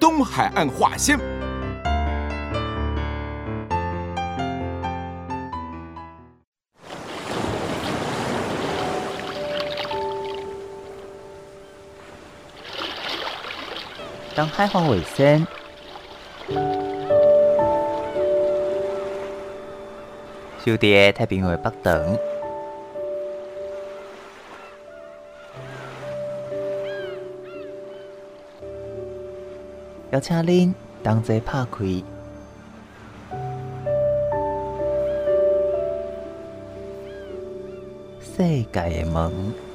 东海岸话先。东海话为先。小弟太平洋北等，邀请您同齐拍开世界的门。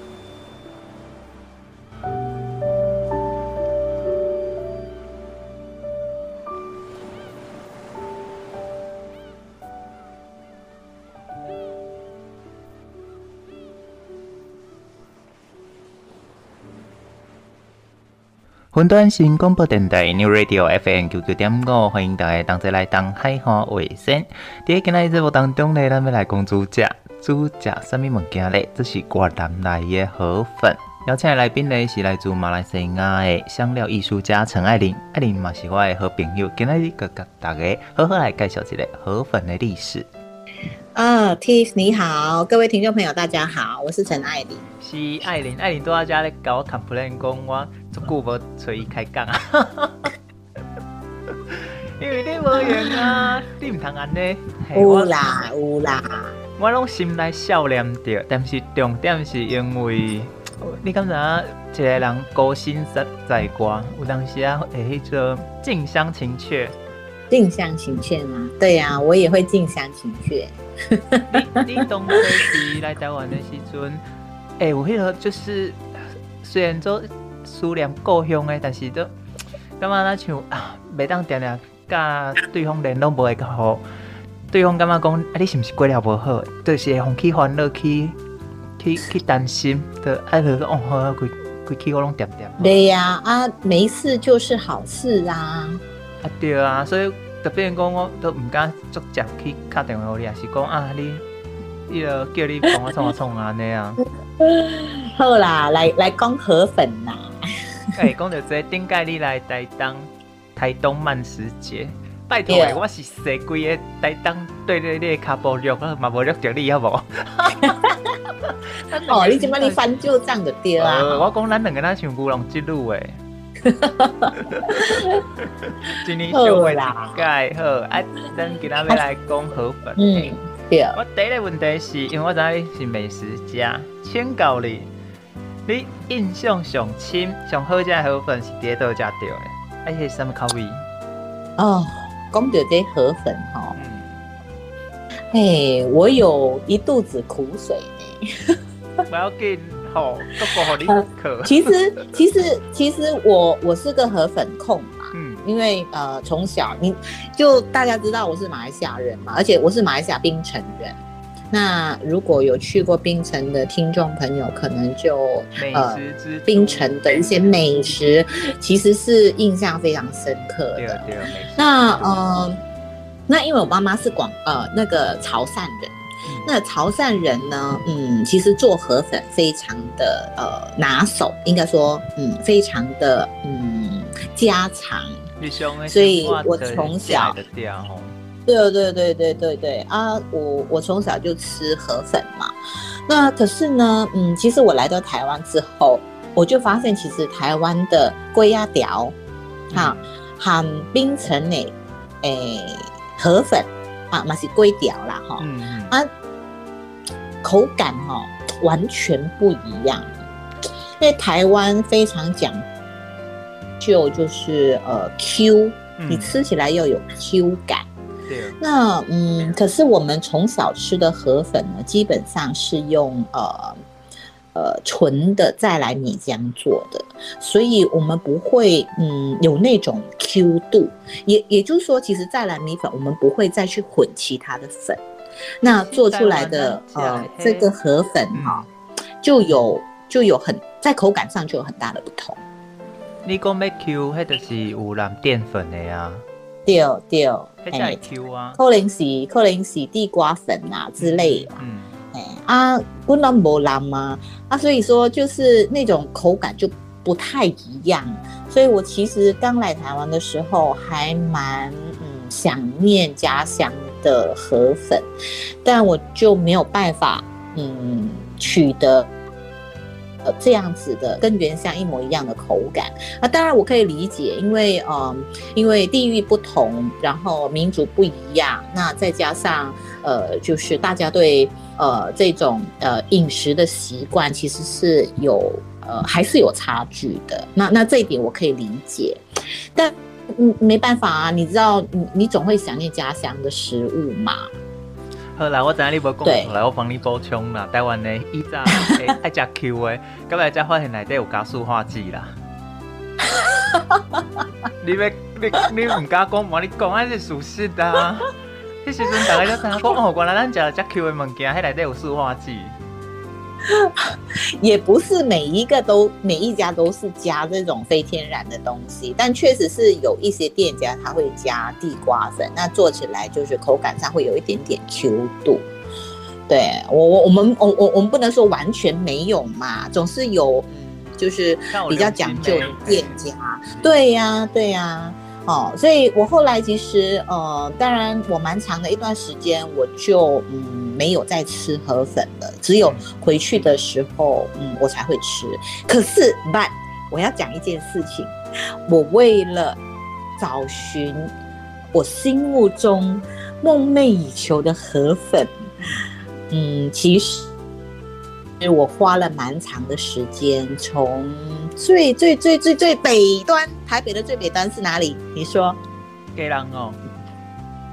云端新广播电台 New Radio FM 九九点五，欢迎大家同齐来东海话卫星。在今日节目当中呢，咱们来讲主角，主角什么物件呢？这是越南来的河粉。邀请的来宾呢，是来自马来西亚的香料艺术家陈爱玲。爱玲嘛是我的好朋友，今日佮大家好好来介绍一下河粉的历史。啊、oh，Tiff 你好，各位听众朋友大家好，我是陈爱玲。是爱玲，爱玲都在家咧搞我 complain 讲我足久无找伊开讲啊，因为你无缘啊，你唔通安尼。有啦有啦，我拢心内笑念着，但是重点是因为你感觉一个人高薪实在歌，有当时啊会迄种近乡情怯。近乡情怯吗？对呀、啊，我也会近乡情怯。你你当时来台湾的时阵，哎、欸，我迄个就是虽然说思念故乡的，但是都感觉那像啊，每当定定甲对方联络不会较好，对方感觉讲啊，你是不是过了不好？就是会放弃烦恼，去去去担心的，爱着说哦，好，规规去我拢点点。对呀，啊，没事就是好事啊。啊对啊，所以特别讲我都唔敢直接去敲电话给你，也是讲啊，你，伊个叫你帮我创啊创啊那样。好啦，来来讲河粉啦。哎，讲到这，顶届你来台东，台东慢食节，拜托诶，我是谁规个台东对对你卡无录，我嘛无录着你好无？哦，你怎么你翻旧账就对啊？我讲咱两个人像乌龙之路诶。今天就会啦，盖好，啊，等今仔要来讲河粉。嗯，对。我第一个问题是，因为我知你是美食家，请教你，你印象上深、上好食的河粉是伫倒食到的？而且什么口味？哦，讲到这河粉哈，哎、嗯欸，我有一肚子苦水呢。不要紧。哦，都不好可。其实，其实，其实我我是个河粉控嘛。嗯，因为呃，从小你就大家知道我是马来西亚人嘛，而且我是马来西亚槟城人。那如果有去过槟城的听众朋友，可能就呃，槟城的一些美食其实是印象非常深刻的。那呃，那因为我妈妈是广呃那个潮汕人。那潮汕人呢？嗯，其实做河粉非常的呃拿手，应该说嗯非常的嗯家常。所以我从小对对对对对对啊，我我从小就吃河粉嘛。那可是呢，嗯，其实我来到台湾之后，我就发现其实台湾的龟鸭条，哈，含冰城的诶河粉啊，嘛是龟条啦，哈，嗯啊。口感哈完全不一样，因为台湾非常讲究，就是呃 Q，你吃起来要有 Q 感。对。那嗯，可是我们从小吃的河粉呢，基本上是用呃呃纯的再来米浆做的，所以我们不会嗯有那种 Q 度，也也就是说，其实再来米粉我们不会再去混其他的粉，那做出来的呃这个河粉哈、嗯、就有就有很在口感上就有很大的不同。你讲要 Q，迄就是有蓝淀粉的呀、啊？对对，哎 Q 啊，可能是可能是地瓜粉啊之类的。嗯。啊，不能不蓝吗？啊，所以说就是那种口感就不太一样。所以我其实刚来台湾的时候还蛮嗯想念家乡的河粉，但我就没有办法嗯取得呃这样子的跟原乡一模一样的口感。啊，当然我可以理解，因为嗯因为地域不同，然后民族不一样，那再加上呃就是大家对。呃，这种呃饮食的习惯其实是有呃还是有差距的。那那这一点我可以理解，但嗯没办法啊，你知道你你总会想念家乡的食物嘛。好啦，我知影你无讲，来我帮你补充啦。台湾的以前 爱吃 Q 的，今日才发现内底有加塑化剂啦。你要你你唔敢讲，无你讲还是属实的啊。迄时阵大家都听讲哦，原来咱食食 Q 的物件，迄内底有塑化剂。也不是每一个都每一家都是加这种非天然的东西，但确实是有一些店家他会加地瓜粉，那做起来就是口感上会有一点点 Q 度。对我我我们我我我们不能说完全没有嘛，总是有嗯，就是比较讲究的店家。对呀对呀。哦，所以我后来其实，呃，当然我蛮长的一段时间，我就嗯没有再吃河粉了，只有回去的时候，嗯，我才会吃。可是，but 我要讲一件事情，我为了找寻我心目中梦寐以求的河粉，嗯，其实。我花了蛮长的时间，从最最最最最北端，台北的最北端是哪里？你说？给人哦。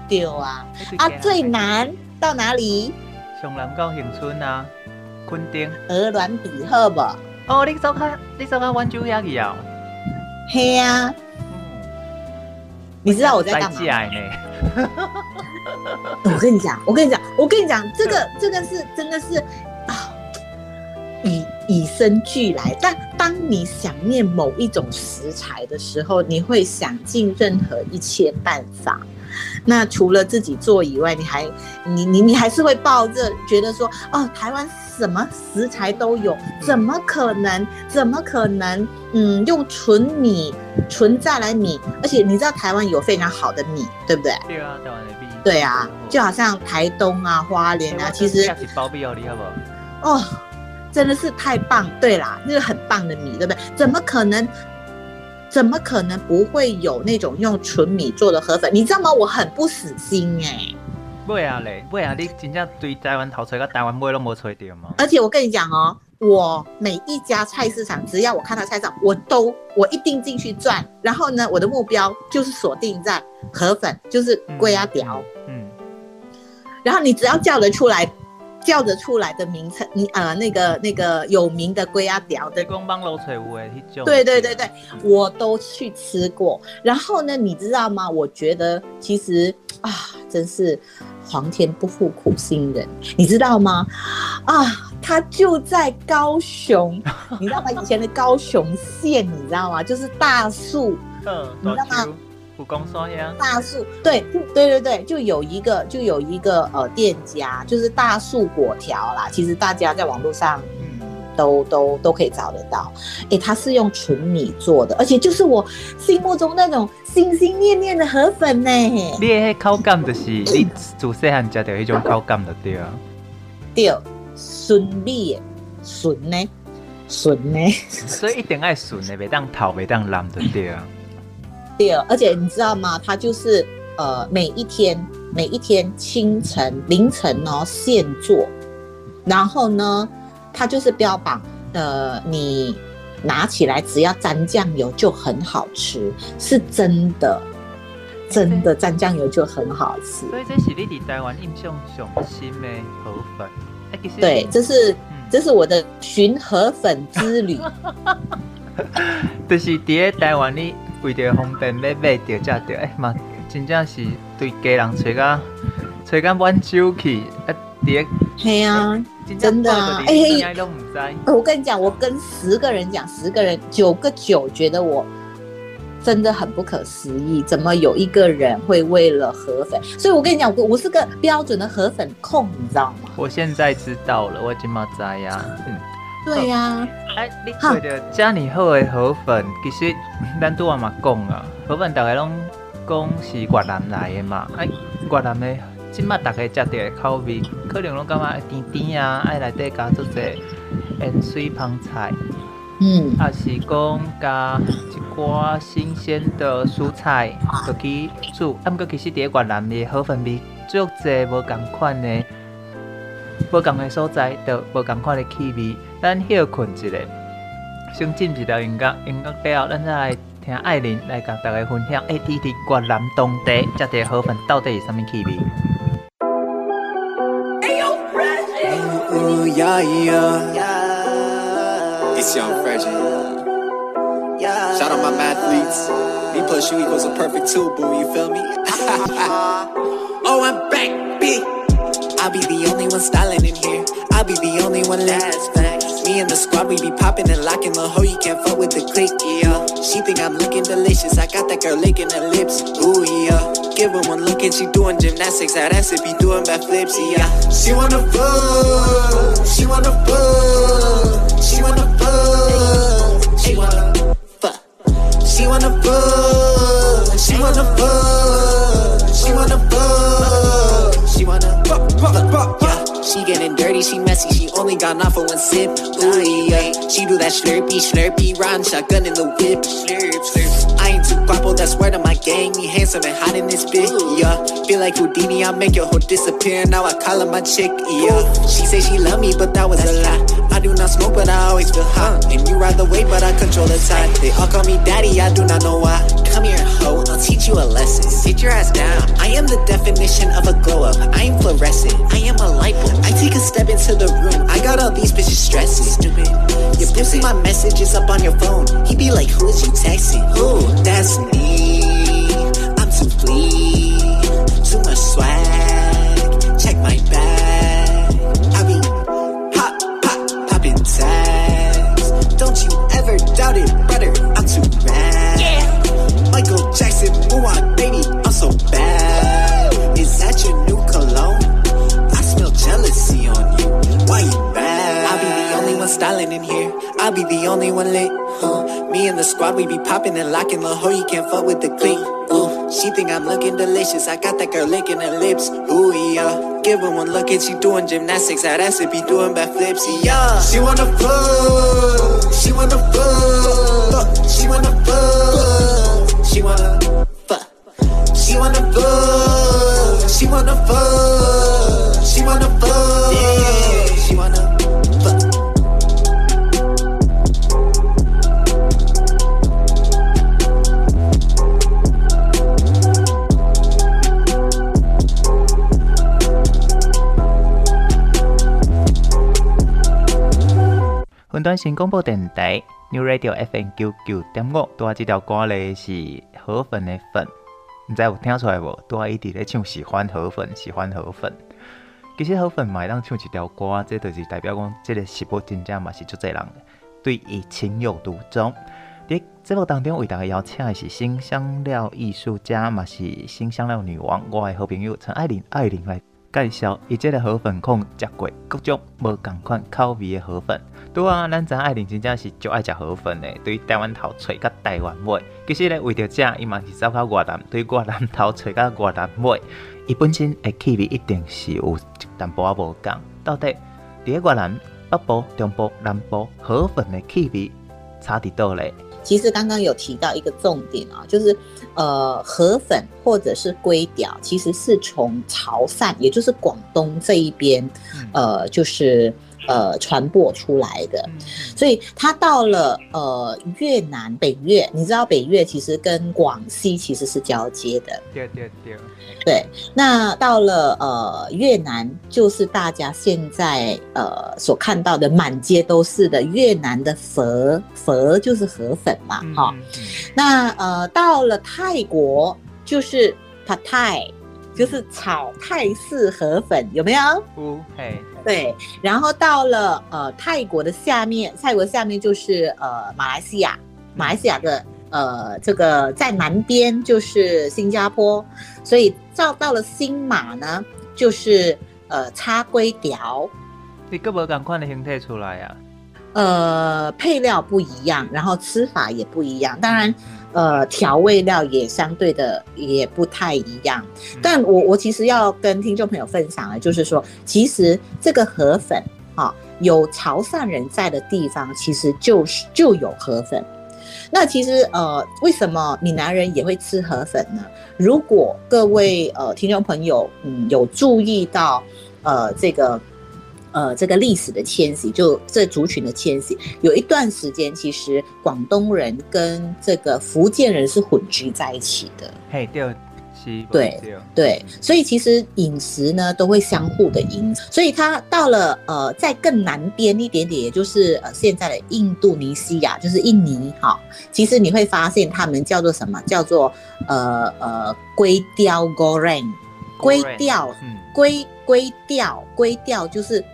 对啊。啊，最南到哪里？上南到永春啊，昆丁。鹅銮鼻好不？哦，你走开，你走开，温州遐去啊？嘿啊。你知道我在干嘛？我跟你讲，我跟你讲，我跟你讲，这个这个是真的是。以以生俱来，但当你想念某一种食材的时候，你会想尽任何一切办法。那除了自己做以外，你还你你你还是会抱着觉得说，哦，台湾什么食材都有，怎么可能？怎么可能？嗯，用纯米、纯再来米，而且你知道台湾有非常好的米，对不对？对啊，台湾的米。对啊，就好像台东啊、花莲啊，其实。包庇哦，你好不？哦。真的是太棒，对啦，那个很棒的米，对不对？怎么可能？怎么可能不会有那种用纯米做的河粉？你知道吗？我很不死心哎、欸。会啊嘞，会啊，你真正对台湾头锤跟台湾妹都没吹掉吗？而且我跟你讲哦，我每一家菜市场，只要我看到菜市场，我都我一定进去转。然后呢，我的目标就是锁定在河粉，就是龟啊条。嗯。然后你只要叫得出来。叫得出来的名称，你啊那个那个有名的龟仔条的，对对对对，我都去吃过。然后呢，你知道吗？我觉得其实啊，真是皇天不负苦心人，你知道吗？啊，他就在高雄，你知道吗？以前的高雄县，你知道吗？就是大树，嗯，你知道吗？大树，对对对对，就有一个就有一个呃店家，就是大树果条啦。其实大家在网络上嗯都都都可以找得到。哎，它是用纯米做的，而且就是我心目中那种心心念念的河粉呢。你的口感就是你自细汉吃到一种口感的对啊。对，纯米的纯呢，纯呢，所以一定爱纯的，别当头，别当蓝的对啊。对，而且你知道吗？它就是呃，每一天每一天清晨凌晨哦现做，然后呢，它就是标榜呃，你拿起来只要沾酱油就很好吃，是真的，真的沾酱油就很好吃。所以这是你在台湾印象上新的河粉。对，这是这是我的寻河粉之旅。就是伫咧台湾，你为着方便要买着食着，哎嘛，真正是对家人找个找个满手去，啊，伫个。嘿啊，真的啊，哎、欸，我跟你讲，我跟十个人讲，十个人九个九觉得我真的很不可思议，怎么有一个人会为了河粉？所以我跟你讲，我我是个标准的河粉控，你知道吗？我现在知道了，我已经嘛知呀，嗯。对呀、啊，哎，你觉得这么好的河粉，其实咱都阿嘛讲啊，河粉大家拢讲是越南来的嘛，哎，越南的，今麦大家食到的口味，可能拢感觉甜甜啊，爱内底加做些盐水香菜，嗯，啊是讲加一寡新鲜的蔬菜，落去煮，啊，毋过其实伫越南的河粉味，足侪无共款的，无共的所在，都无共款的气味。咱休困一下，先进一条音乐，音乐了后，咱再来听艾琳来甲大家分享。哎，弟弟，越南当地这个河粉到底是什么气味？哎呦，Reggie！呀呀，It's Young Reggie。Shout out my mathletes. Me plus you equals a perfect two, boo. You feel me? Oh, I'm back, bitch. I'll be the only one styling in here. I'll be the only one last. Back. Me and the squad, we be popping and locking the hoe. You can't fuck with the click, yeah. She think I'm looking delicious. I got that girl licking her lips, ooh yeah. Give her one look and she doing gymnastics. That ass it be doing backflips, yeah. She wanna fuck, she wanna fuck, she wanna fuck, she wanna fuck, she wanna fuck, she wanna fuck, she wanna fuck, she wanna pop, pop, pop, yeah. She getting dirty, she messy, she only got off for one sip. Ooh, yeah. She do that slurpy, slurpy, riding shotgun in the whip. Slurp, slurp. I ain't too guapo, that's word of my gang. Me handsome and hot in this bitch, yeah. Feel like Houdini, I make your hoe disappear. Now I call her my chick, yeah. She say she love me, but that was a lie. I do not smoke, but I always feel hot. And you ride the wave, but I control the tide. They all call me daddy, I do not know why. Come here, hoe, I'll teach you a lesson. Sit your ass down. I am the definition of a glow up. I am fluorescent. I am a light bulb. I take a step into the room. I got all these bitches stressing. Stupid. Your pussy, my messages up on your phone. He be like, who is you texting? Who? That's me. I'm too clean. Too much swag. Check my bag. I be pop, pop, popping tags. Don't you ever doubt it, styling in here. I'll be the only one lit. Uh, me and the squad, we be popping and locking the hoe. You can't fuck with the clique. Uh, she think I'm looking delicious. I got that girl licking her lips. Ooh yeah. Give her one look and she doing gymnastics. That ass it be doing backflips. Yeah. She wanna fuck. She wanna fuck. She wanna fuck. She wanna fuck. She wanna fuck. She wanna fuck. She wanna fuck. Yeah. She wanna fuck. 云端新广播电台 New Radio FM 九九点五，拄仔这条歌咧是河粉的粉，唔知有听出来无？拄仔一直咧唱喜欢河粉，喜欢河粉。其实河粉嘛会当唱一条歌，这就是代表讲，这个食物真正嘛是足侪人对伊情有独钟。伫节目当中为大家邀请的是新香料艺术家，嘛是新香料女王，我的好朋友陈爱琳，爱琳来介绍伊这个河粉控食过各种无共款口味的河粉。对啊，咱知爱琳真正是就爱食河粉的。对于台湾头吹甲台湾尾，其实咧为着这，伊嘛是走到越南，对越南头吹甲越南尾，伊本身的气味一定是有淡薄仔无共。到底伫个越南北部、中部、南部河粉的气味差伫倒咧？其实刚刚有提到一个重点啊，就是呃河粉或者是龟屌，其实是从潮汕，也就是广东这一边，呃就是。呃传播出来的。所以它到了呃越南北越，你知道北越其实跟广西其实是交接的。对对对。对，那到了呃越南，就是大家现在呃所看到的满街都是的越南的佛佛就是河粉嘛，哈。那呃到了泰国就是 Pad Thai，就是炒泰式河粉，有没有？不，嘿。对，然后到了呃泰国的下面，泰国下面就是呃马来西亚，马来西亚的。呃，这个在南边就是新加坡，所以照到了新马呢，就是呃叉龟条。你各不赶快的形态出来呀、啊？呃，配料不一样，然后吃法也不一样，当然，呃，调味料也相对的也不太一样。但我我其实要跟听众朋友分享的，就是说，其实这个河粉啊、哦，有潮汕人在的地方，其实就是就有河粉。那其实呃，为什么闽南人也会吃河粉呢？如果各位呃听众朋友嗯有注意到呃这个呃这个历史的迁徙，就这族群的迁徙，有一段时间其实广东人跟这个福建人是混居在一起的。嘿，对。对对，所以其实饮食呢都会相互的影响，所以它到了呃在更南边一点点，也就是呃现在的印度尼西亚，就是印尼哈，其实你会发现他们叫做什么？叫做呃呃龟雕 goreng，龟雕，龟龟雕，龟雕就是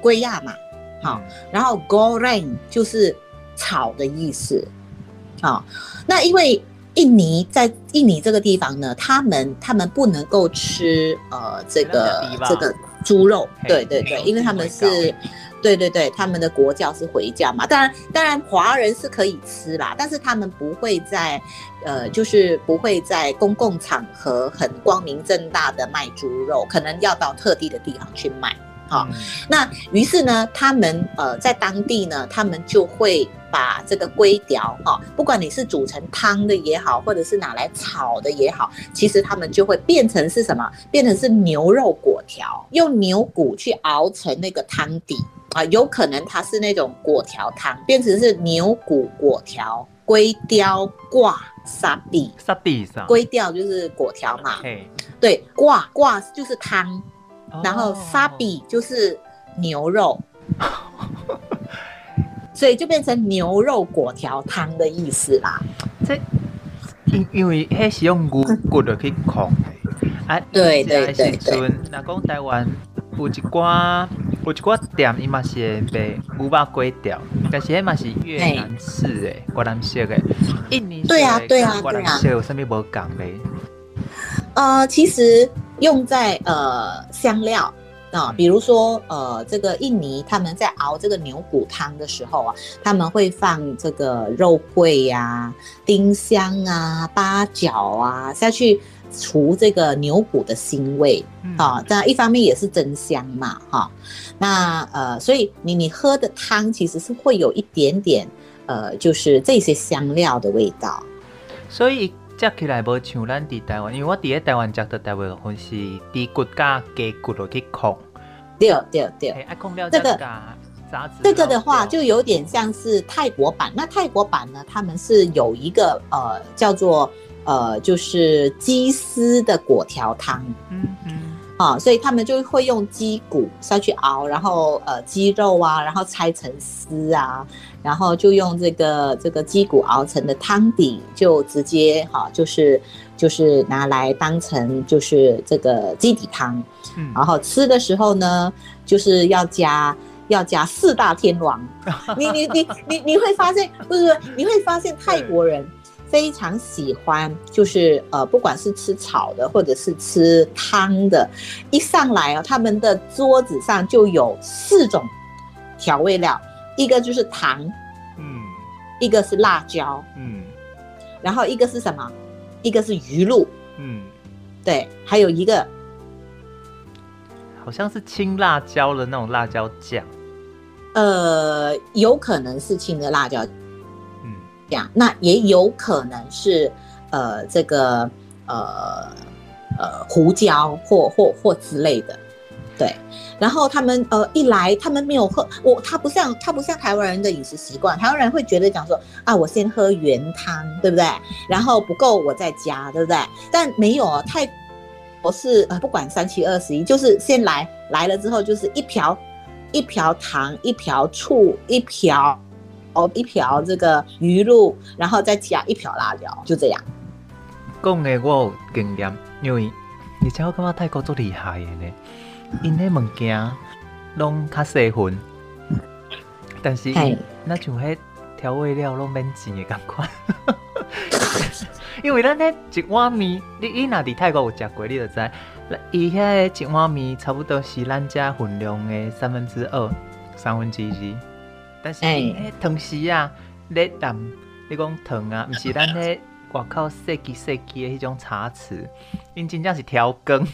龟亚嘛，好，然后 goreng 就是草的意思，好，那因为。印尼在印尼这个地方呢，他们他们不能够吃呃这个这个猪肉，对对对，因为他们是，对对对，他们的国教是回教嘛。当然当然华人是可以吃啦，但是他们不会在呃就是不会在公共场合很光明正大的卖猪肉，可能要到特地的地方去卖。好，那于是呢，他们呃在当地呢，他们就会。把这个龟条哈，不管你是煮成汤的也好，或者是拿来炒的也好，其实他们就会变成是什么？变成是牛肉果条，用牛骨去熬成那个汤底啊，有可能它是那种果条汤，变成是牛骨果条，龟雕挂沙比。沙比上，龟雕就是果条嘛，对，挂挂就是汤，然后沙比就是牛肉。所以就变成牛肉果条汤的意思啦。这因因为迄是用牛骨的去控啊。对对对对。那讲台湾有一寡有一寡店，伊嘛是会卖牛肉粿条，但是迄嘛是越南式诶、越南式诶。印尼对啊对啊对啊。有啥物无共的？呃，其实用在呃香料。啊，比如说，呃，这个印尼他们在熬这个牛骨汤的时候啊，他们会放这个肉桂呀、啊、丁香啊、八角啊下去除这个牛骨的腥味啊。这样一方面也是增香嘛，哈。那呃，所以你你喝的汤其实是会有一点点呃，就是这些香料的味道。所以吃起来不像咱伫台湾，因为我伫咧台湾食的大部分是猪骨加鸡骨落去控。对对对，这个这个的话就有点像是泰国版。那泰国版呢，他们是有一个呃叫做呃就是鸡丝的果条汤，嗯嗯，啊，所以他们就会用鸡骨下去熬，然后呃鸡肉啊，然后拆成丝啊，然后就用这个这个鸡骨熬成的汤底，就直接哈、啊、就是。就是拿来当成就是这个鸡底汤，嗯，然后吃的时候呢，就是要加要加四大天王。你你你你你会发现，不是你会发现泰国人非常喜欢，就是呃，不管是吃炒的或者是吃汤的，一上来啊，他们的桌子上就有四种调味料，一个就是糖，嗯，一个是辣椒，嗯，然后一个是什么？一个是鱼露，嗯，对，还有一个好像是青辣椒的那种辣椒酱，呃，有可能是青的辣椒，嗯，这样，那也有可能是呃这个呃呃胡椒或或或之类的，对，然后他们呃一来，他们没有喝我，他不像他不像台湾人的饮食习惯，台湾人会觉得讲说啊，我先喝原汤，对不对？然后不够我再加，对不对？但没有啊，泰国是呃不管三七二十一，就是先来来了之后就是一瓢一瓢糖，一瓢醋，一瓢哦一瓢这个鱼露，然后再加一瓢辣椒，就这样。讲的我有经验，因为而且我感觉泰国最厉害的呢。因迄物件拢较细份，但是那像迄调味料拢免钱的感觉。因为咱迄一碗面，你伊若伫泰国有食过，你就知，伊遐一碗面差不多是咱遮分量的三分之二、三分之一。但是迄汤匙啊、咧淡，你讲糖啊，毋是咱迄外口细支细支的迄种茶匙，因真正是调羹。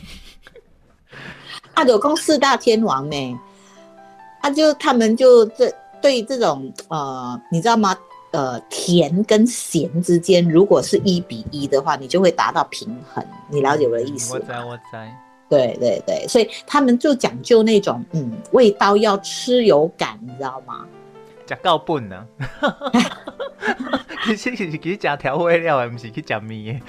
阿斗公四大天王呢？他、啊、就他们就这对这种呃，你知道吗？呃，甜跟咸之间，如果是一比一的话，你就会达到平衡。你了解我的意思吗？我在，我在。对对对，所以他们就讲究那种嗯，味道要吃有感，你知道吗？吃够本 呢？其实是去加调味料的，不是去加面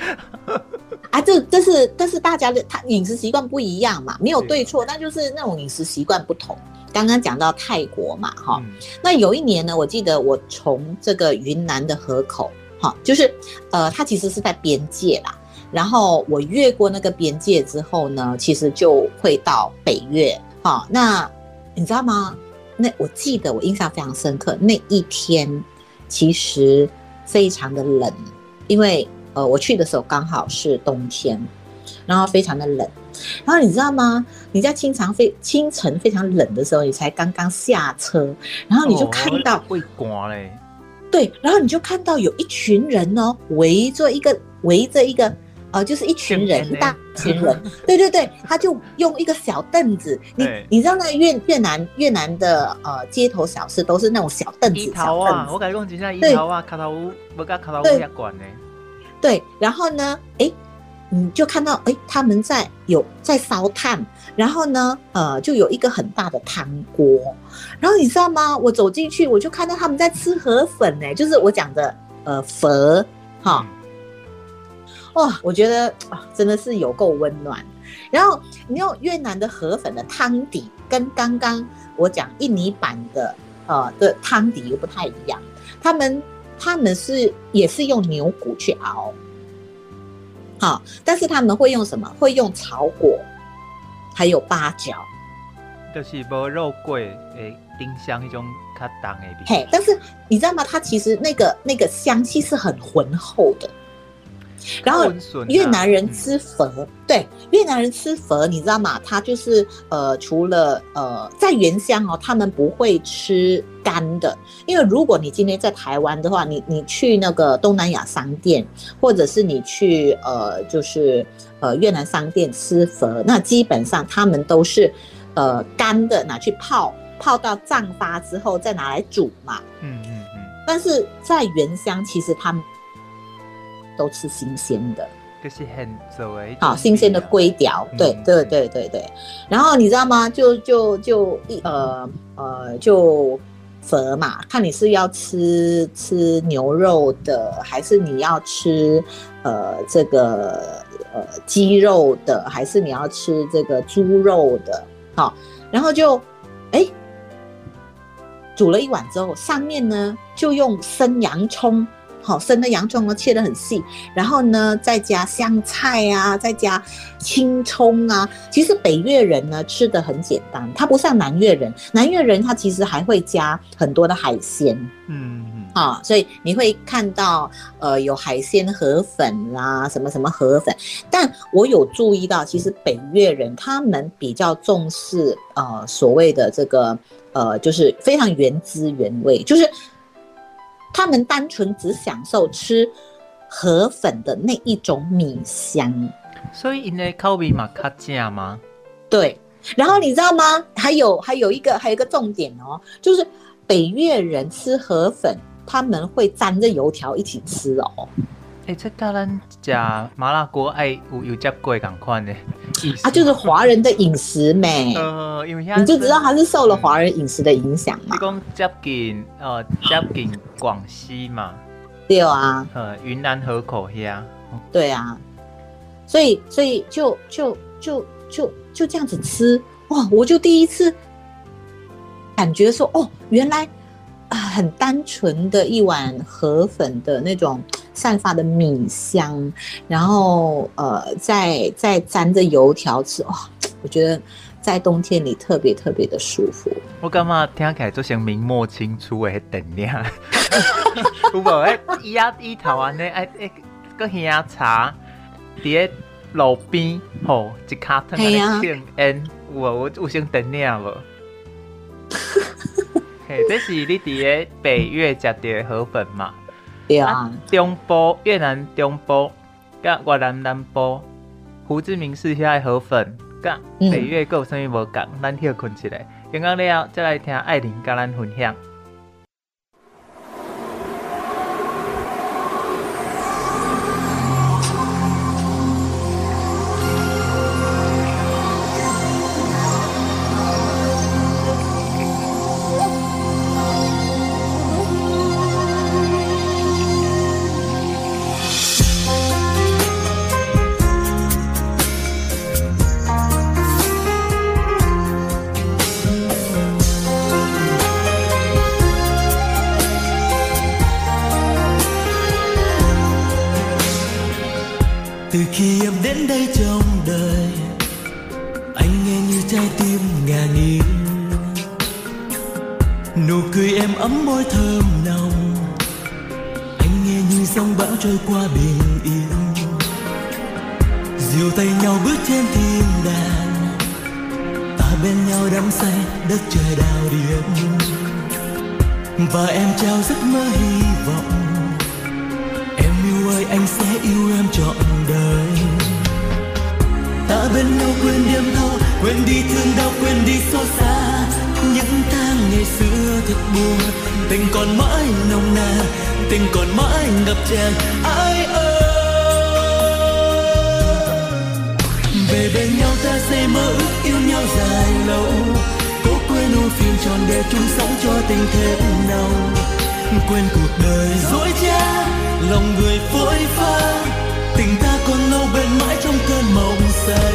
的。啊，这这是这是大家的他饮食习惯不一样嘛，没有对错，那就是那种饮食习惯不同。刚刚讲到泰国嘛，哈、嗯，那有一年呢，我记得我从这个云南的河口，哈，就是呃，它其实是在边界啦。然后我越过那个边界之后呢，其实就会到北越，哈。那你知道吗？那我记得我印象非常深刻，那一天其实非常的冷，因为。呃，我去的时候刚好是冬天，然后非常的冷，然后你知道吗？你在清晨非清晨非常冷的时候，你才刚刚下车，然后你就看到会刮嘞，对，然后你就看到有一群人哦，围着一个围着一个呃，就是一群人，一大群人，对对对，他就用一个小凳子，你你知道那越越南越南的呃街头小吃都是那种小凳子，小凳子，我感觉讲真正一头啊，卡头屋不甲卡头屋遐管呢。对，然后呢，哎，你就看到，哎，他们在有在烧炭，然后呢，呃，就有一个很大的汤锅，然后你知道吗？我走进去，我就看到他们在吃河粉，呢，就是我讲的，呃，佛，哈，哇，我觉得啊，真的是有够温暖。然后你用越南的河粉的汤底，跟刚刚我讲印尼版的，呃，的汤底又不太一样，他们。他们是也是用牛骨去熬，好，但是他们会用什么？会用草果，还有八角，就是无肉桂诶，丁香一种较重的。嘿，但是你知道吗？它其实那个那个香气是很浑厚的。然后越南人吃佛，嗯、对越南人吃佛，你知道吗？他就是呃，除了呃，在原乡哦，他们不会吃干的，因为如果你今天在台湾的话，你你去那个东南亚商店，或者是你去呃，就是呃越南商店吃佛，那基本上他们都是呃干的，拿去泡，泡到胀发之后再拿来煮嘛。嗯嗯嗯。但是在原乡，其实他们。都吃新鲜的，就是很所谓好新鲜的龟条，对对对对对。然后你知道吗？就就就一呃呃就佛嘛，看你是要吃吃牛肉的，还是你要吃呃这个呃鸡肉的，还是你要吃这个猪肉的？好，然后就哎煮了一碗之后，上面呢就用生洋葱。好生的洋葱呢，切得很细，然后呢，再加香菜啊，再加青葱啊。其实北越人呢吃的很简单，他不像南越人，南越人他其实还会加很多的海鲜。嗯嗯，啊，所以你会看到呃有海鲜河粉啦，什么什么河粉。但我有注意到，其实北越人他们比较重视呃所谓的这个呃，就是非常原汁原味，就是。他们单纯只享受吃河粉的那一种米香，所以因为口味嘛较正吗？对。然后你知道吗？还有还有一个还有一个重点哦，就是北越人吃河粉，他们会沾着油条一起吃哦。哎，这跟咱食麻辣锅爱有有接过同款的。啊，就是华人的饮食美？呃，因为你就知道他是受了华人饮食的影响嘛。你讲接近呃接近广西嘛？对啊。呃，云南河口遐。对啊。所以所以就就就就就这样子吃哇！我就第一次感觉说哦，原来啊很单纯的一碗河粉的那种散发的米香，然后呃再再沾着油条吃哇！我觉得在冬天里特别特别的舒服。我感觉听起来就像明末清初的等量，有无？哎，伊啊伊头安尼哎哎个香茶。伫路边吼，一卡汤来庆恩，有我有先等你啊无？嘿，这是你伫个北越食的河粉嘛？对啊。中部越南中部，甲越南南部，胡志明市遐的河粉，甲北越佫有啥物无共？咱歇困起来，刚刚了，再来听艾琳甲咱分享。vọng. Em yêu ơi, anh sẽ yêu em trọn đời. Ta bên nhau quên đêm thâu, quên đi thương đau, quên đi xót xa. Những tháng ngày xưa thật buồn, tình còn mãi nồng nàn, tình còn mãi ngập tràn. Ai ơi? Về bên nhau ta sẽ mơ ước yêu nhau dài lâu. Cố quên ưu phiền tròn để chung sống cho tình thêm nồng quên cuộc đời. Dối trá, lòng người phôi pha. Tình ta còn lâu bền mãi trong cơn mộng say.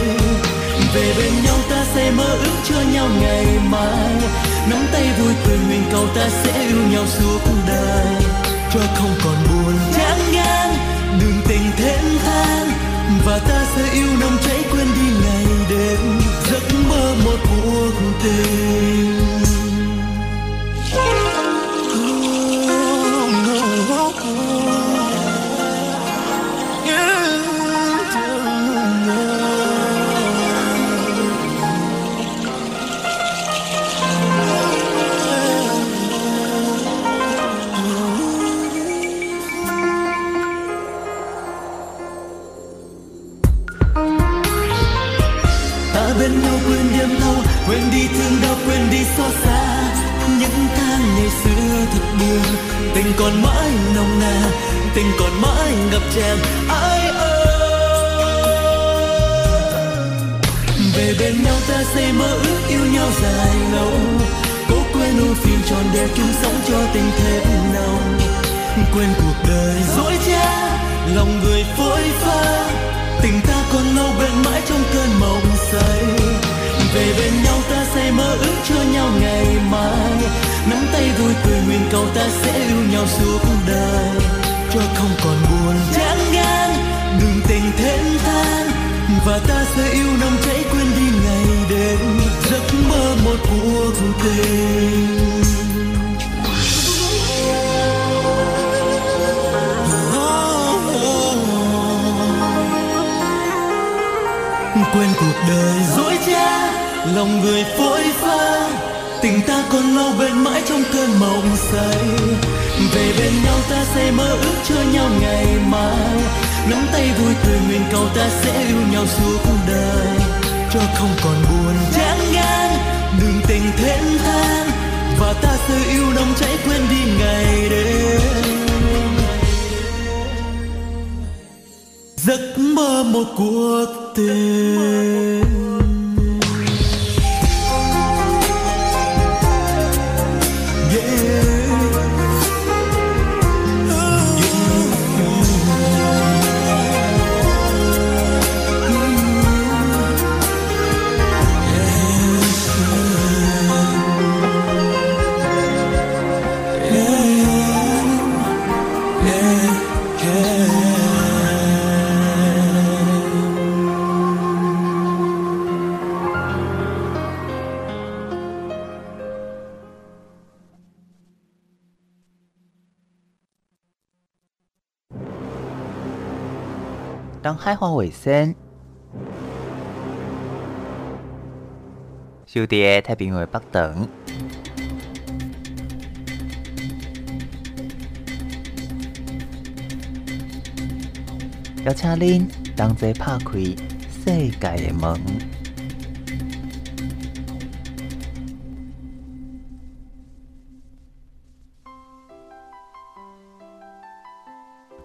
Về bên nhau ta sẽ mơ ước cho nhau ngày mai. Nắm tay vui cười nguyện cầu ta sẽ yêu nhau suốt đời. Cho không còn buồn chán ngang đường tình thêm than và ta sẽ yêu nồng cháy quên đi ngày đêm. Giấc mơ một cuộc tình. quên đi thương đau quên đi xót xa. Những tháng ngày xưa thật buồn còn mãi nồng nàn, tình còn mãi ngập tràn. Ai ơi? Về bên nhau ta xây mơ ước yêu nhau dài lâu. Cố quên u phim tròn để chung sống cho tình thêm nồng. Quên cuộc đời dối trá. ta sẽ yêu nhau suốt đời. Cho không còn buồn, chán ngang đừng tình thêm than và ta sẽ yêu nồng cháy quên đi ngày đêm. Giấc mơ một cuộc tình. Quên cuộc đời dối trá, lòng người phôi phai tình ta còn lâu bên mãi trong cơn mộng say. Về bên nhau ta sẽ mơ ước cho nhau ngày mai. Nắm tay vui tươi nguyện cầu ta sẽ yêu nhau suốt đời. Cho không còn buồn chán ngán, đường tình thênh thang. Và ta sẽ yêu nồng cháy quên đi ngày đêm. Giấc mơ một cuộc tình. 当海花为生，小弟太平洋北等，邀请您同齐拍开世界的门。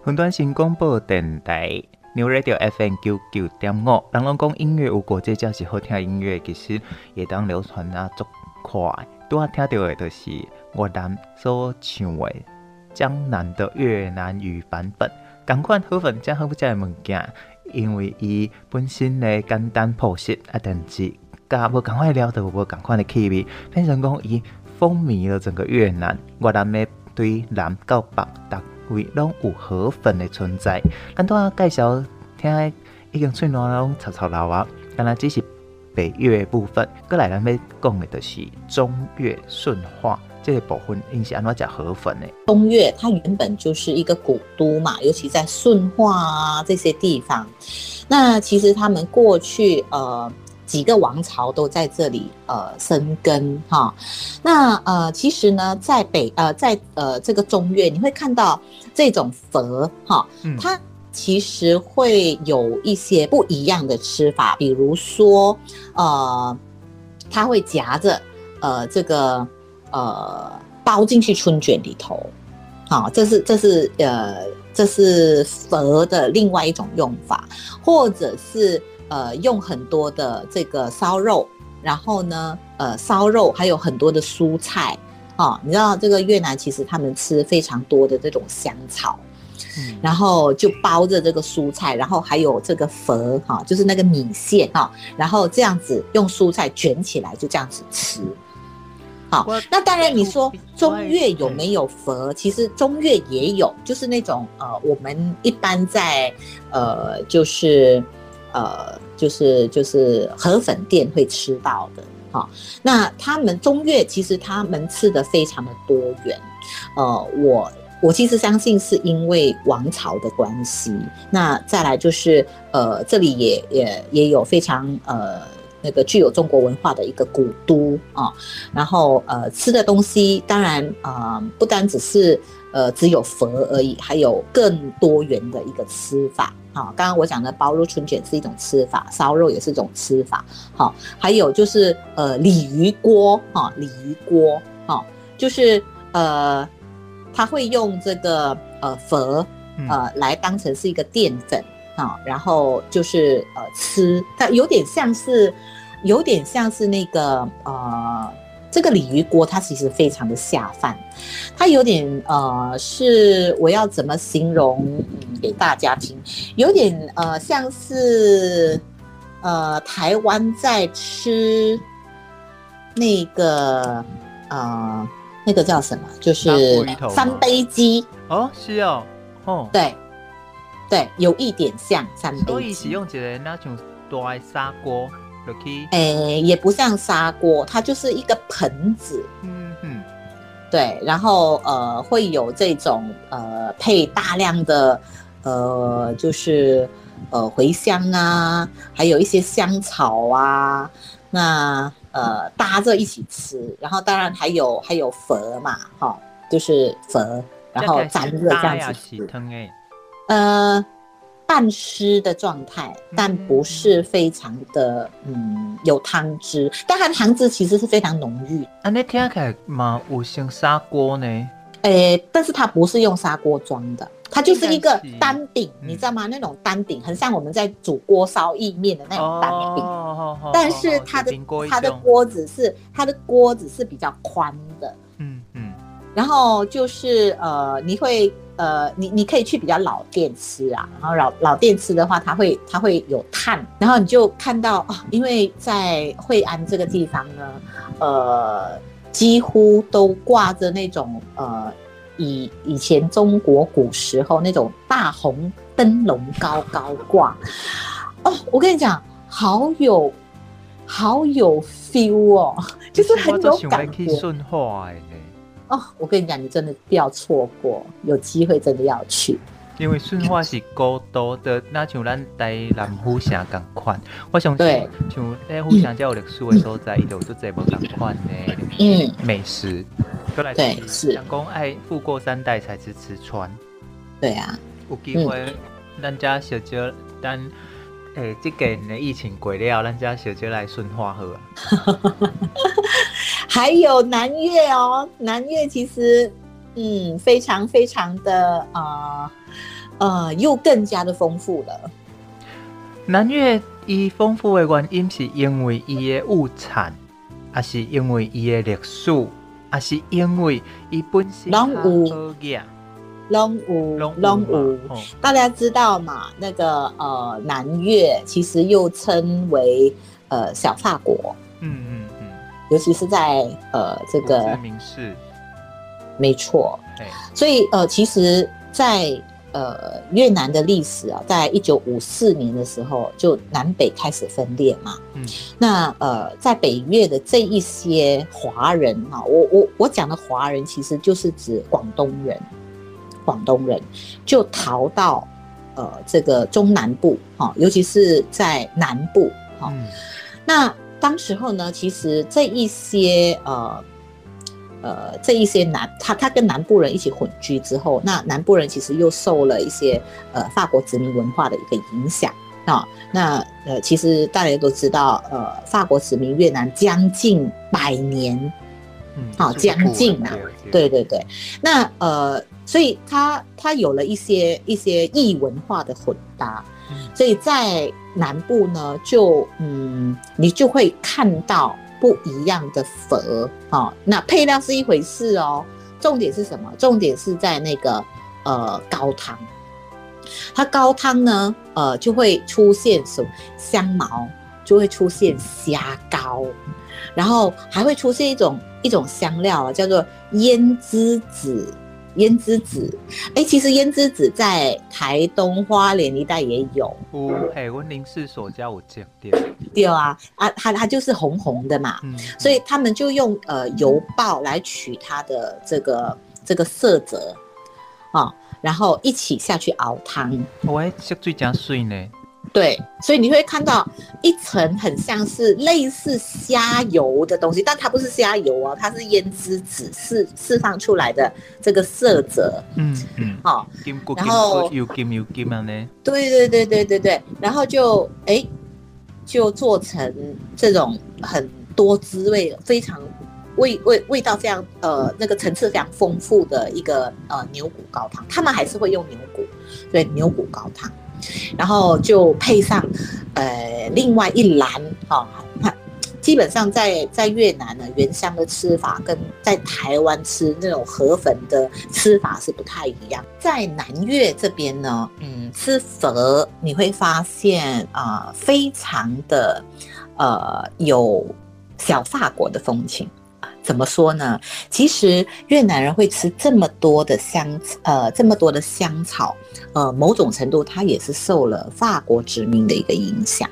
云端新广播电台。New Radio FM 九九点五，人拢讲音乐有国界，才是好听音乐，其实也当流传啊足快。拄啊听到的，就是越南所唱的《江南的越南语版本》，同款好分正好不正的物件，因为伊本身的简单朴实啊，但是甲无同款了得无同款的气味，变成讲伊风靡了整个越南。越南的对南到北，逐位拢有河粉的存在。咱拄啊介绍听已经喙暖拢吵吵闹啊，当然这是北越的部分。过来咱要讲的就是中越顺化这个部分，因是安怎食河粉的？中越它原本就是一个古都嘛，尤其在顺化啊这些地方。那其实他们过去呃。几个王朝都在这里呃生根哈，那呃其实呢，在北呃在呃这个中越，你会看到这种佛哈，它其实会有一些不一样的吃法，比如说呃，它会夹着呃这个呃包进去春卷里头，好，这是这是呃这是佛的另外一种用法，或者是。呃，用很多的这个烧肉，然后呢，呃，烧肉还有很多的蔬菜啊、哦。你知道这个越南其实他们吃非常多的这种香草，嗯，然后就包着这个蔬菜，然后还有这个粉哈，就是那个米线哈、哦，然后这样子用蔬菜卷起来，就这样子吃。好，那当然你说中越有没有佛？其实中越也有，就是那种呃，我们一般在呃，就是。呃，就是就是河粉店会吃到的，哈、那他们中越其实他们吃的非常的多元，呃，我我其实相信是因为王朝的关系。那再来就是呃，这里也也也有非常呃那个具有中国文化的一个古都啊、然后呃，吃的东西当然、呃，不单只是呃只有佛而已，还有更多元的一个吃法。好，刚刚我讲的包肉春卷是一种吃法，烧肉也是一种吃法。好，还有就是呃鲤鱼锅，哈，鲤鱼锅，哈，就是呃，他会用这个呃佛呃来当成是一个淀粉啊，然后就是呃吃，它有点像是，有点像是那个呃。这个鲤鱼锅它其实非常的下饭，它有点呃，是我要怎么形容，嗯，给大家听？有点呃像是呃台湾在吃那个呃那个叫什么？就是三杯鸡哦，是哦，哦，对对，有一点像三杯鸡。所以使用起来那种大砂锅。哎、欸，也不像砂锅，它就是一个盆子。嗯嗯，对，然后呃会有这种呃配大量的呃就是呃茴香啊，还有一些香草啊，那呃搭着一起吃，然后当然还有还有佛嘛，哈、哦，就是佛，然后沾着这样子吃。呃。半湿的状态，但不是非常的嗯有汤汁，但它的汤汁其实是非常浓郁。啊，那听起来嘛，五星砂锅呢？诶、欸，但是它不是用砂锅装的，它就是一个单顶，你知道吗？那种单顶很像我们在煮锅烧意面的那种单顶，但是它的它的锅子是它的锅子是比较宽的，然后就是呃，你会呃，你你可以去比较老店吃啊，然后老老店吃的话，它会它会有炭，然后你就看到啊，因为在惠安这个地方呢，呃，几乎都挂着那种呃。以以前中国古时候那种大红灯笼高高挂，哦，我跟你讲，好有 好有 feel 哦，就是很有感觉。哦，我跟你讲，你真的不要错过，有机会真的要去。因为顺化是古都的，那像咱台南府城咁款，我相信像诶府城较有历史的所在，伊就做这么咁款的嗯美食。对，是。想讲爱富过三代才知吃穿。对啊，有机会，咱家小姐，等诶，这个年的疫情过了，咱家小姐来顺化好啊。还有南越哦，南越其实嗯，非常非常的啊呃，呃，又更加的丰富了。南越伊丰富的原因是因为伊的物产，还是因为伊的历史？啊，是因为伊本身拢有，拢有，拢有。大家知道嘛？那个呃，南越其实又称为呃小法国。嗯嗯嗯。尤其是在呃这个。知名是。没错。所以呃，其实，在。呃，越南的历史啊，在一九五四年的时候，就南北开始分裂嘛。嗯，那呃，在北越的这一些华人啊，我我我讲的华人，其实就是指广东人，广东人就逃到呃这个中南部哈，尤其是在南部哈。嗯，那当时候呢，其实这一些呃。呃，这一些南他他跟南部人一起混居之后，那南部人其实又受了一些呃法国殖民文化的一个影响啊。那呃，其实大家都知道，呃，法国殖民越南将近百年，嗯，好，将近啊，对对对。那呃，所以他他有了一些一些异文化的混搭，所以在南部呢，就嗯，你就会看到。不一样的佛，哦，那配料是一回事哦，重点是什么？重点是在那个呃高汤，它高汤呢，呃就会出现什么香茅，就会出现虾膏，然后还会出现一种一种香料啊，叫做胭脂子。胭脂子，哎、欸，其实胭脂子在台东花莲一带也有。哦，哎，温宁是所家我讲的。对啊，啊，它它就是红红的嘛，嗯、所以他们就用呃油爆来取它的这个这个色泽啊，然后一起下去熬汤。我还吃最加水呢。对，所以你会看到一层很像是类似虾油的东西，但它不是虾油哦，它是胭脂籽释释放出来的这个色泽。嗯嗯，好、哦，然后又金又金啊呢？对对对对对对，然后就哎，就做成这种很多滋味、非常味味味道非常呃那个层次非常丰富的一个呃牛骨高汤，他们还是会用牛骨，对，牛骨高汤。然后就配上，呃，另外一篮哈，那、哦、基本上在在越南呢，原乡的吃法跟在台湾吃那种河粉的吃法是不太一样。在南越这边呢，嗯，吃佛你会发现啊、非常的呃有小法国的风情。怎么说呢？其实越南人会吃这么多的香，呃，这么多的香草，呃，某种程度它也是受了法国殖民的一个影响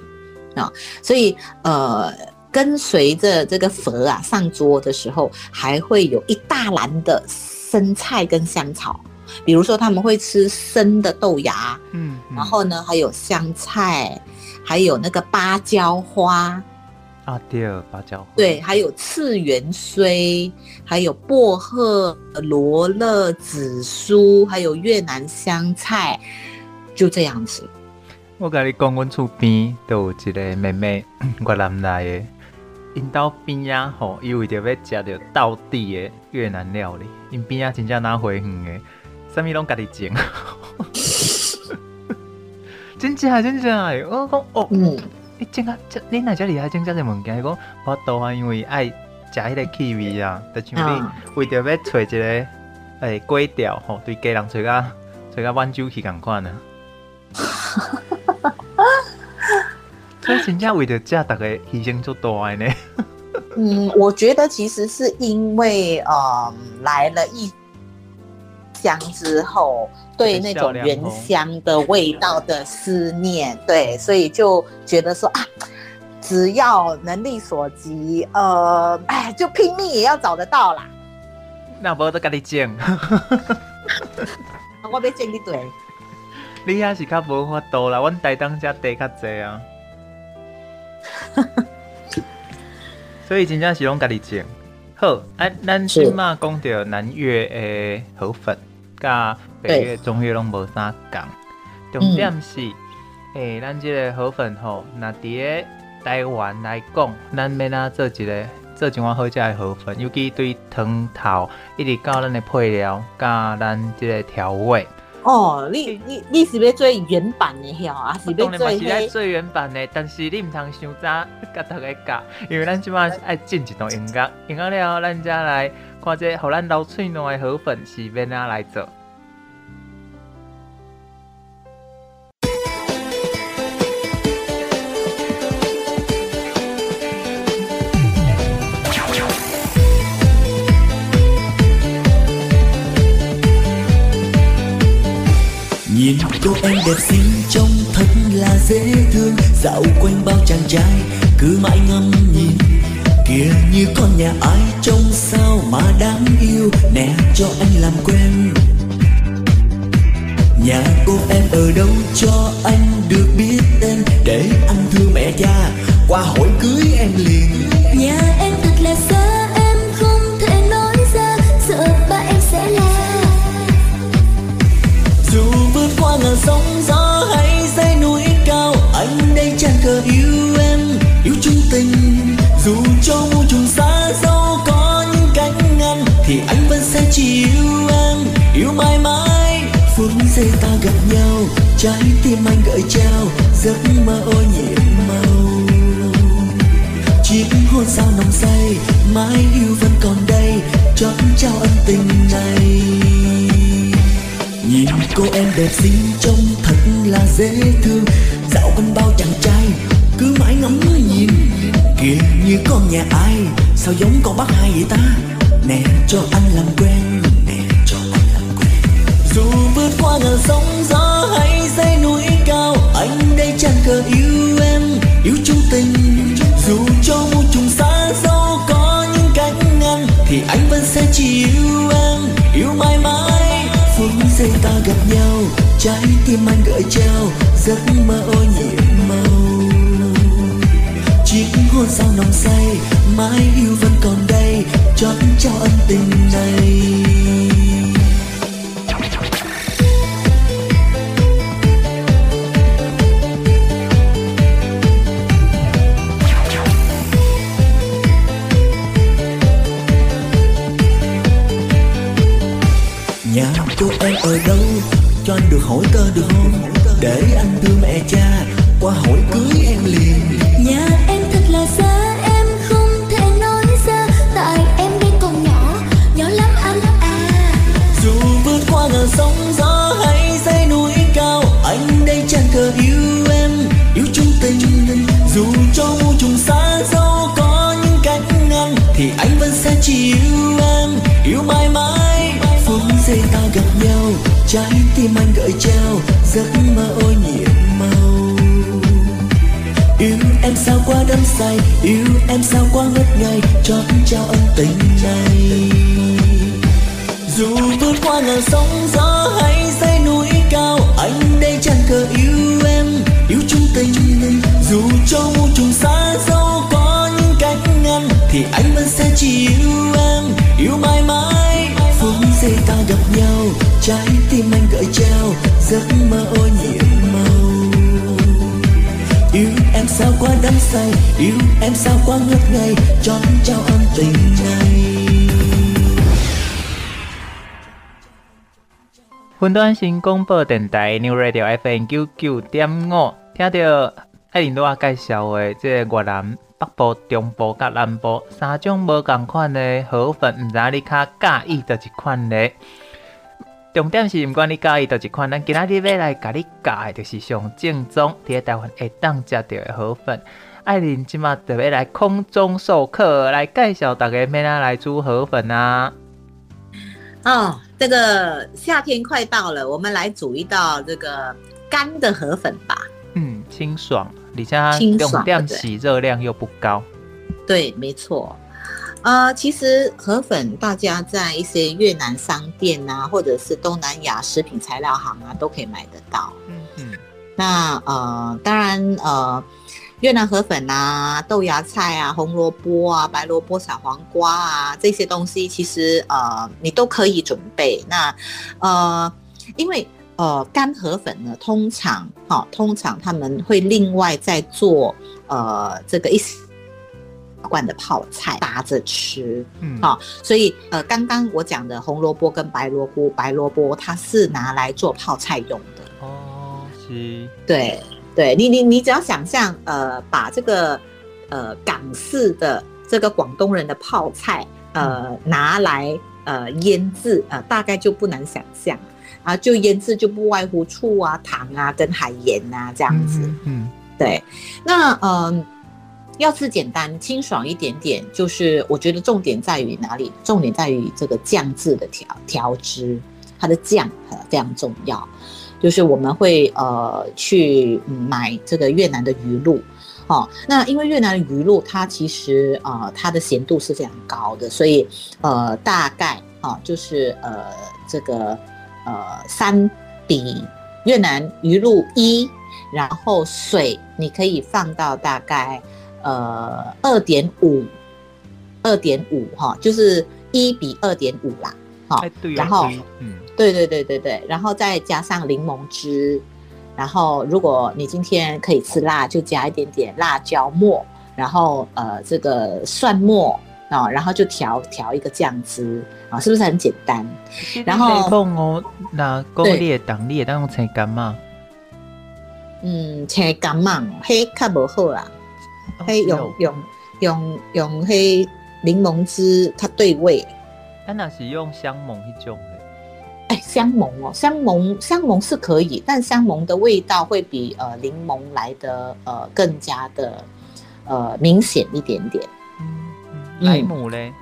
啊。所以，呃，跟随着这个佛啊上桌的时候，还会有一大篮的生菜跟香草，比如说他们会吃生的豆芽，嗯，嗯，然后呢还有香菜，还有那个芭蕉花。啊，对，芭蕉。对，还有次元荽，还有薄荷、罗勒、紫苏，还有越南香菜，就这样子。我跟你讲，阮厝边都有一个妹妹，越南来的，因到边啊吼，伊为着要食着道地的越南料理，因边啊真正拿回远的，啥物拢家己种。真假真假，我讲哦，嗯，你怎啊，这你哪遮厉害？真假的物件，伊讲我都啊，因为爱食迄个气味啊，就像你为着要找一个诶粿条吼，对家人找个找个挽救去共款啊。所以真正为着这，大个牺牲足大诶呢。嗯，我觉得其实是因为呃来了一箱之后。对那种原乡的味道的思念，对，所以就觉得说啊，只要能力所及，呃，哎，就拼命也要找得到啦。那我都跟你讲，我要见你对，你也是较无法度啦，阮台东遮地较济啊，所以真正是拢跟你讲。好，啊，咱起码讲到南越诶河粉。甲北越、中越拢无啥共，重点是，诶、嗯，咱、即、个河粉吼，若伫个台湾来讲，咱要哪做一个做一碗好食的河粉，尤其对汤头一直到咱的配料，甲咱即个调味。哦，你你你是要做原版的吼，还是要做？是来做原版的，但是你毋通伤早甲逐个教，因为咱即摆爱进一段音乐，音乐了后，咱才来。看这互咱流喙暖的河粉是要哪来做？nhìn cô em đẹp xinh trông thật là dễ thương dạo quanh bao chàng trai trái tim anh gợi trao, giấc mơ ô nhiễm màu. Chiếc hôn sao nồng say, mãi yêu vẫn còn đây, chót trao ân tình này. Nhìn cô em đẹp xinh trông thật là dễ thương, dạo quanh bao chàng trai, cứ mãi ngắm nhìn. Kìa, như con nhà ai, sao giống con bác hai vậy ta? Nè, cho anh làm quen dù vượt qua ngàn sóng gió hay dãy núi cao, anh đây chẳng cờ yêu em, yêu chung tình. Dù cho muôn trùng xa dẫu có những cánh ngăn thì anh vẫn sẽ chỉ yêu em. Yêu mãi mãi phút giây ta gặp nhau, trái tim anh gợi treo, giấc mơ ô nhiễm màu. Chiếc hôn sao nồng say, mãi yêu vẫn còn đây, chót trao ân tình này. Cô em ở đâu? Cho anh được hỏi tơ được không? Để anh đưa mẹ cha qua hỏi cưới em liền. Nhà em thật là xa em không thể nói ra tại em đây còn nhỏ nhỏ lắm anh à. Dù vượt qua ngàn sóng gió hay dãy núi cao anh đây chẳng cờ yêu em yêu chung tình. Dù cho muôn trùng xa dẫu có những cánh ngăn thì anh vẫn sẽ chỉ yêu em yêu mãi mãi phút giây ta. gặp nhau trái tim anh gợi trao, giấc mơ ôi nhiệm màu. Yêu em sao quá đắm say, yêu em sao quá ngất ngây, chót trao ân tình này. Dù vượt qua ngàn sóng gió hay dãy núi cao, anh đây chẳng cờ yêu em, yêu chung tình. Dù cho muôn trùng xa dẫu có những cánh ngăn, thì anh vẫn sẽ chỉ yêu em, yêu mãi mãi phút giây ta gặp nhau trái tim anh gợi trao giấc mơ ô nhiễm màu yêu em sao qua đắm say yêu em sao qua ngất ngây chót trao ân tình này 云端新广播电台 New Radio FM 九九点五，听到爱琳多介绍的这个越南 北部、中部甲南部三种无共款的河粉，毋知你较介意倒一款咧？重点是，毋管你介意倒一款，咱今仔日要来甲你教的，就是上正宗伫台湾会当食到的河粉。艾琳即马特别来空中授课，来介绍大家咩啊来煮河粉啊！哦，这个夏天快到了，我们来煮一道这个干的河粉吧。嗯，清爽，而且用量洗热量又不高。对，没错。呃，其实河粉大家在一些越南商店啊，或者是东南亚食品材料行啊，都可以买得到。嗯嗯。那呃，当然呃。越南河粉啊，豆芽菜啊，红萝卜啊，白萝卜、小黄瓜啊，这些东西其实呃你都可以准备。那呃，因为呃干河粉呢，通常哈、哦，通常他们会另外再做呃这个一罐的泡菜搭着吃，嗯，好、哦，所以呃刚刚我讲的红萝卜跟白萝卜，白萝卜它是拿来做泡菜用的。哦，是，对。对你，你你只要想象，呃，把这个，呃，港式的这个广东人的泡菜，呃，拿来呃腌制，呃，大概就不难想象，啊，就腌制就不外乎醋啊、糖啊跟海盐啊这样子，嗯，嗯对，那嗯、呃，要吃简单清爽一点点，就是我觉得重点在于哪里？重点在于这个酱制的调调汁，它的酱非常重要。就是我们会呃去买这个越南的鱼露，哦，那因为越南的鱼露它其实呃它的咸度是非常高的，所以呃大概啊、哦、就是呃这个呃三比越南鱼露一，然后水你可以放到大概呃二点五二点五哈，就是一比二点五啦，好、哦，然后嗯。对对对对对，然后再加上柠檬汁，然后如果你今天可以吃辣，就加一点点辣椒末，然后呃这个蒜末啊、哦，然后就调调一个酱汁啊、哦，是不是很简单？然后讲那讲你的当你的当用青干嘛？嗯，青干嘛，黑较无好啦，黑用用用用黑柠檬汁它对味。那那是用香檬一种。哎，香檬哦，香檬香檬是可以，但香檬的味道会比呃柠檬来的呃更加的呃明显一点点。嗯，莱姆嘞？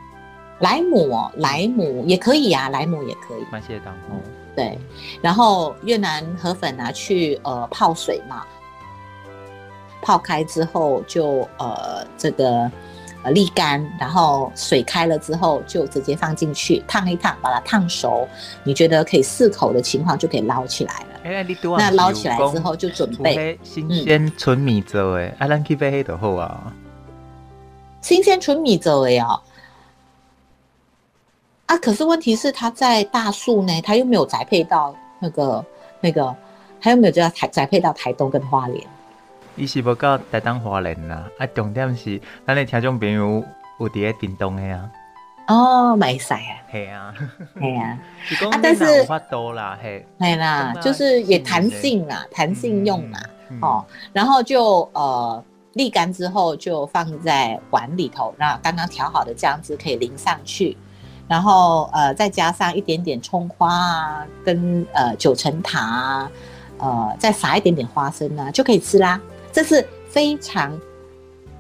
莱姆哦，莱姆也可以啊，莱姆也可以。蛮谢当哦。对，然后越南河粉拿去呃泡水嘛，泡开之后就呃这个。呃，沥干，然后水开了之后就直接放进去烫一烫，把它烫熟。你觉得可以适口的情况，就可以捞起来了。欸、那捞起来之后就准备新鲜纯米粥诶，啊，咱去买黑的好啊。新鲜纯米粥诶哦。啊，可是问题是他在大树呢，他又没有栽配到那个那个，他又没有就要台宅配到台东跟花莲？伊是无到台东花莲啦，啊，重点是咱的听众朋友有伫咧屏东的啊。哦，没使啊。系啊，系啊。啊，但是无法多啦，系。系啦，就是也弹性啦，弹性用啦，哦，然后就呃沥干之后就放在碗里头，那刚刚调好的酱汁可以淋上去，然后呃再加上一点点葱花啊，跟呃九层塔啊，呃再撒一点点花生啊，就可以吃啦。这是非常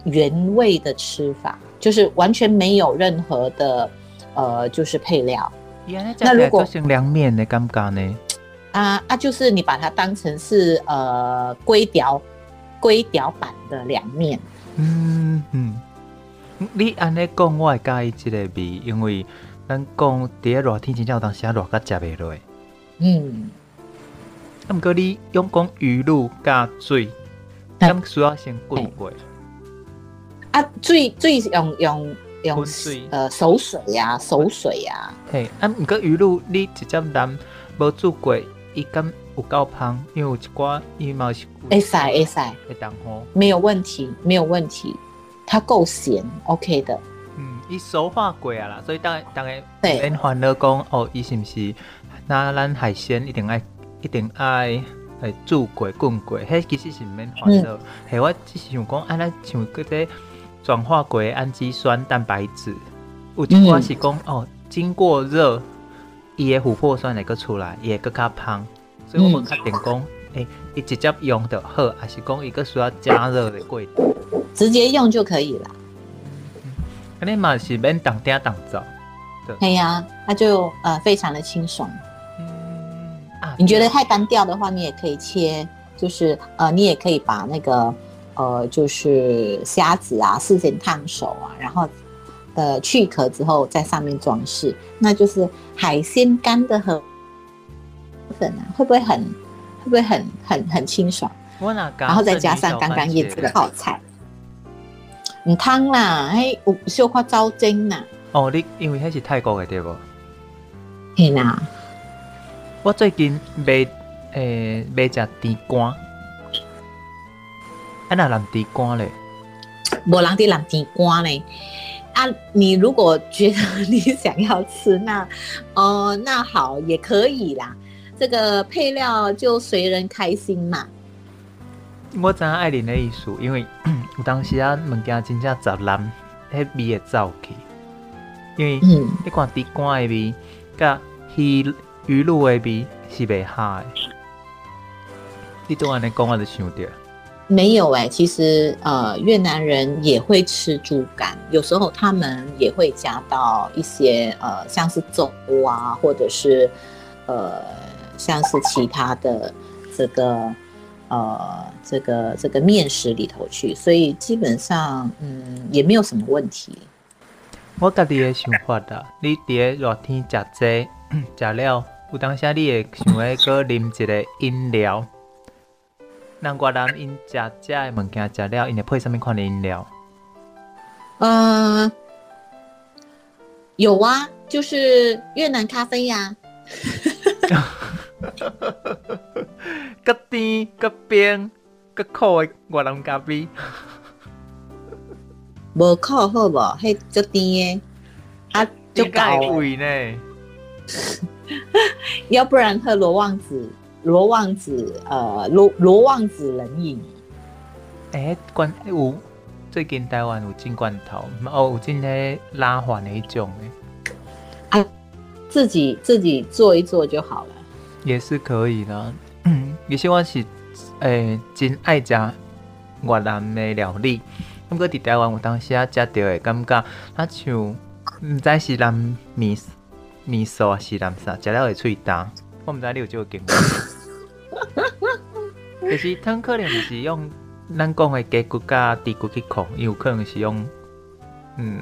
原味的吃法，就是完全没有任何的呃，就是配料。那如果是凉面的感觉呢？啊啊，就是你把它当成是呃粿条粿条版的凉面。嗯嗯，你安尼讲，我会介意这个味，因为咱讲第一热天真正有当时啊热甲食袂落。嗯，啊，毋过你用讲鱼露加水。咁需要先滚过啊，水水用用用水，呃，熟水呀，熟水呀。嘿，啊，毋过鱼露你直接淋，无煮过，伊敢有够芳，因为有一寡伊嘛是。会使会使，会当好，没有问题，没有问题，它够咸，OK 的。嗯，伊熟化过啊啦，所以当当然，对，免烦恼讲哦，伊是唔是那咱海鲜一定爱一定爱来煮过滚过，迄其实是毋免烦恼。系、嗯、我只是想讲，安尼像嗰个转化过的氨基酸蛋白质，有一寡是讲、嗯、哦，经过热，伊个琥珀酸会阁出来，伊会阁较香。所以我们确定讲，诶、嗯，伊、欸、直接用就好，还是讲伊个需要加热的过程？直接用就可以了。安尼嘛是免当爹当灶。对呀、啊，它就呃非常的清爽。嗯啊，你觉得太单调的话，你也可以切，就是呃你也可以把那个呃就是虾子啊事先烫熟啊，然后呃去壳之后在上面装饰，那就是海鲜干的河会不会很会不会很很很清爽？然后再加上刚刚腌制的泡菜，唔汤啦，哎，有小花招精呐。哦，你因为迄是泰国的对不？是啦。我最近买诶买只甜干，啊那蓝甜干嘞？无人的蓝甜干嘞。啊，你如果觉得 你想要吃，那哦、呃，那好也可以啦。这个配料就随人开心嘛。我知影爱玲的意思，因为 有当时啊物件真正杂烂，迄味会走去。因为你看地瓜的味，甲鱼鱼露的味是袂合的。你都安尼讲，我就想着。没有哎、欸，其实呃越南人也会吃猪肝，有时候他们也会加到一些呃像是粥啊，或者是呃像是其他的这个呃这个这个面食里头去，所以基本上嗯也没有什么问题。我家己的想法啦，你伫个热天食这 食了，有当时你会想要搁啉一个饮料。南瓜人因食食的物件食了，因会配什么款的饮料？呃，有啊，就是越南咖啡呀、啊。搁甜个冰个苦的越南咖啡。无苦好无？迄足甜的，啊，足高呢。要不然喝罗旺子，罗旺子，呃，罗罗旺子冷饮。诶、欸，罐有最近台湾有进罐头，哦，有进咧拉环的一种诶。啊，自己自己做一做就好了。也是可以的。嗯，有些我是诶、欸，真爱食越南的料理。不过伫台湾有当时啊，食到的感觉，啊像毋知是南米米索啊，是南啥，食了会喙焦。我毋知你有这个经验。就是汤可能是用咱讲的鸡骨甲猪骨去控，有可能是用嗯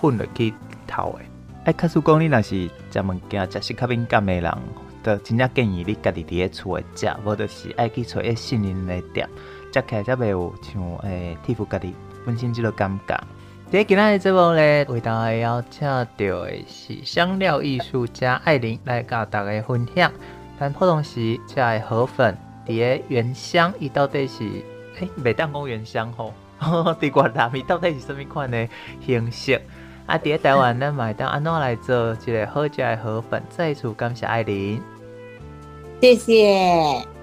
混落去头的。哎，卡叔讲你若是食物件食食较敏感的人，就真正建议你家己伫咧厝诶食，无就是爱去找一信任诶店，食起来才袂有像诶替付家己。温馨这个尴尬。在今天的节目呢，为大家邀请到诶是香料艺术家艾琳来跟大家分享。咱普通时这河粉，伫原香，伊到底是诶，袂当讲原香吼，伫越南伊到底是什么款诶形式？啊，伫台湾咱嘛会当安怎来做一个好食的河粉？再次感谢艾琳，谢谢。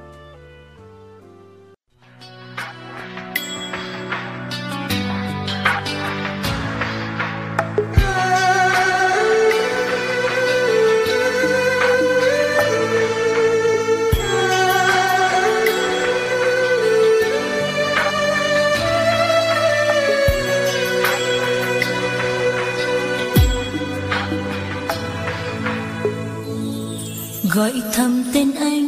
Gọi thầm tên anh.